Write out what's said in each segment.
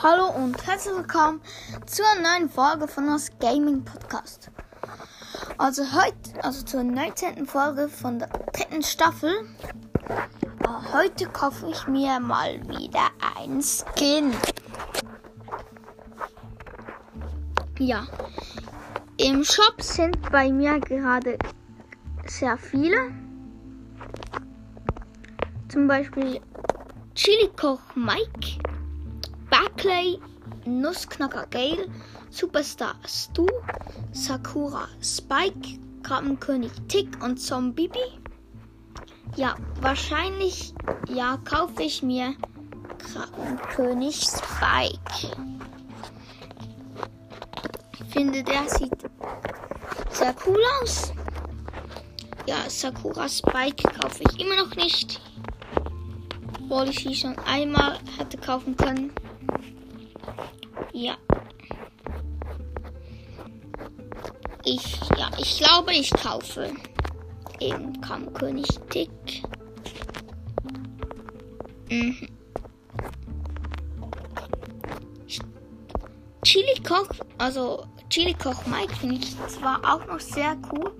Hallo und herzlich willkommen zur neuen Folge von das Gaming Podcast. Also heute, also zur 19. Folge von der dritten Staffel. Äh, heute kaufe ich mir mal wieder ein Skin. Ja, im Shop sind bei mir gerade sehr viele. Zum Beispiel Chili Koch Mike. Barclay, Nussknacker Gale, Superstar Stu, Sakura Spike, Krabbenkönig Tick und Zombibi. Ja, wahrscheinlich, ja, kaufe ich mir Krabbenkönig Spike. Ich finde, der sieht sehr cool aus. Ja, Sakura Spike kaufe ich immer noch nicht. Obwohl ich sie schon einmal hätte kaufen können. Ja. Ich, ja, ich glaube, ich kaufe eben Kammkönig Tick. Mhm. Chili Koch, also Chili Koch Mike finde ich zwar auch noch sehr cool.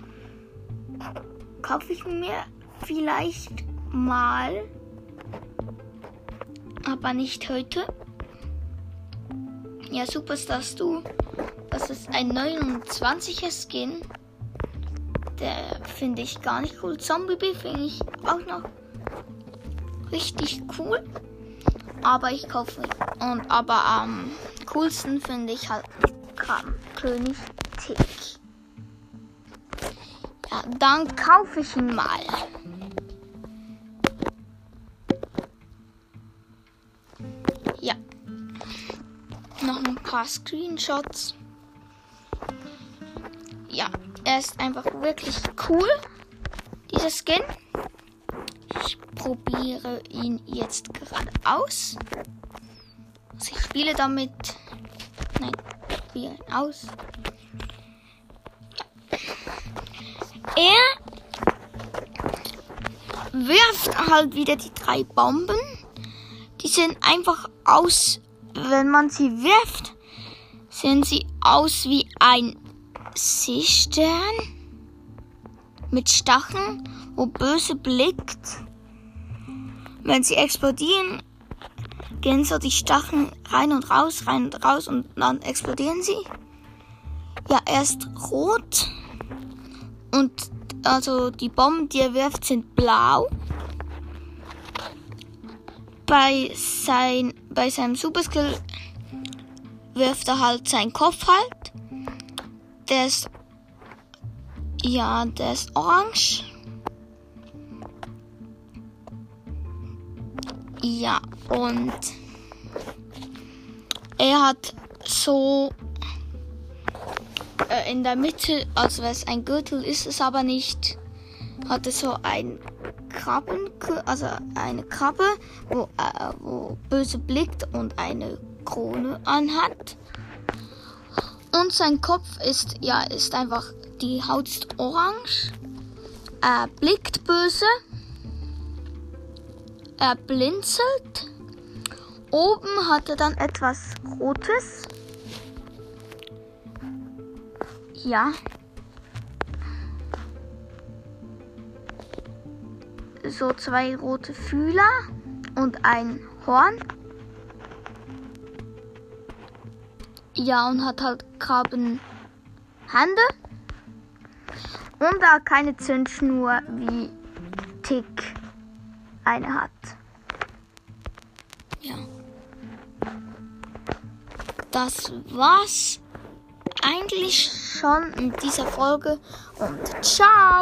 Kaufe ich mir vielleicht mal, aber nicht heute. Ja, Superstars du. Das ist ein 29er Skin. Der finde ich gar nicht cool. Zombie B finde ich auch noch richtig cool. Aber ich kaufe und aber am coolsten finde ich halt König Tick. Ja, dann kaufe ich ihn mal. Paar Screenshots. Ja, er ist einfach wirklich cool, dieser Skin. Ich probiere ihn jetzt gerade aus. Also ich spiele damit. Nein, ich probiere ihn aus. Er wirft halt wieder die drei Bomben. Die sind einfach aus wenn man sie wirft, sehen sie aus wie ein Seestern mit Stacheln, wo böse blickt. Wenn sie explodieren, gehen so die Stacheln rein und raus, rein und raus und dann explodieren sie. Ja, er ist rot und also die Bomben, die er wirft, sind blau bei, sein, bei seinem Superskill wirft er halt seinen Kopf halt. Der ist, ja, der ist orange. Ja, und er hat so äh, in der Mitte, also es ein Gürtel ist es aber nicht, hatte so ein Krabben, also eine Krabbe, wo, äh, wo böse blickt und eine Krone anhat. Und sein Kopf ist, ja, ist einfach, die Haut ist orange. Er blickt böse. Er blinzelt. Oben hat er dann etwas Rotes. Ja, so zwei rote Fühler und ein Horn. Ja, und hat halt Krabben Hände. Und da keine Zündschnur wie Tick eine hat. Ja. Das war's eigentlich schon in dieser Folge und ciao!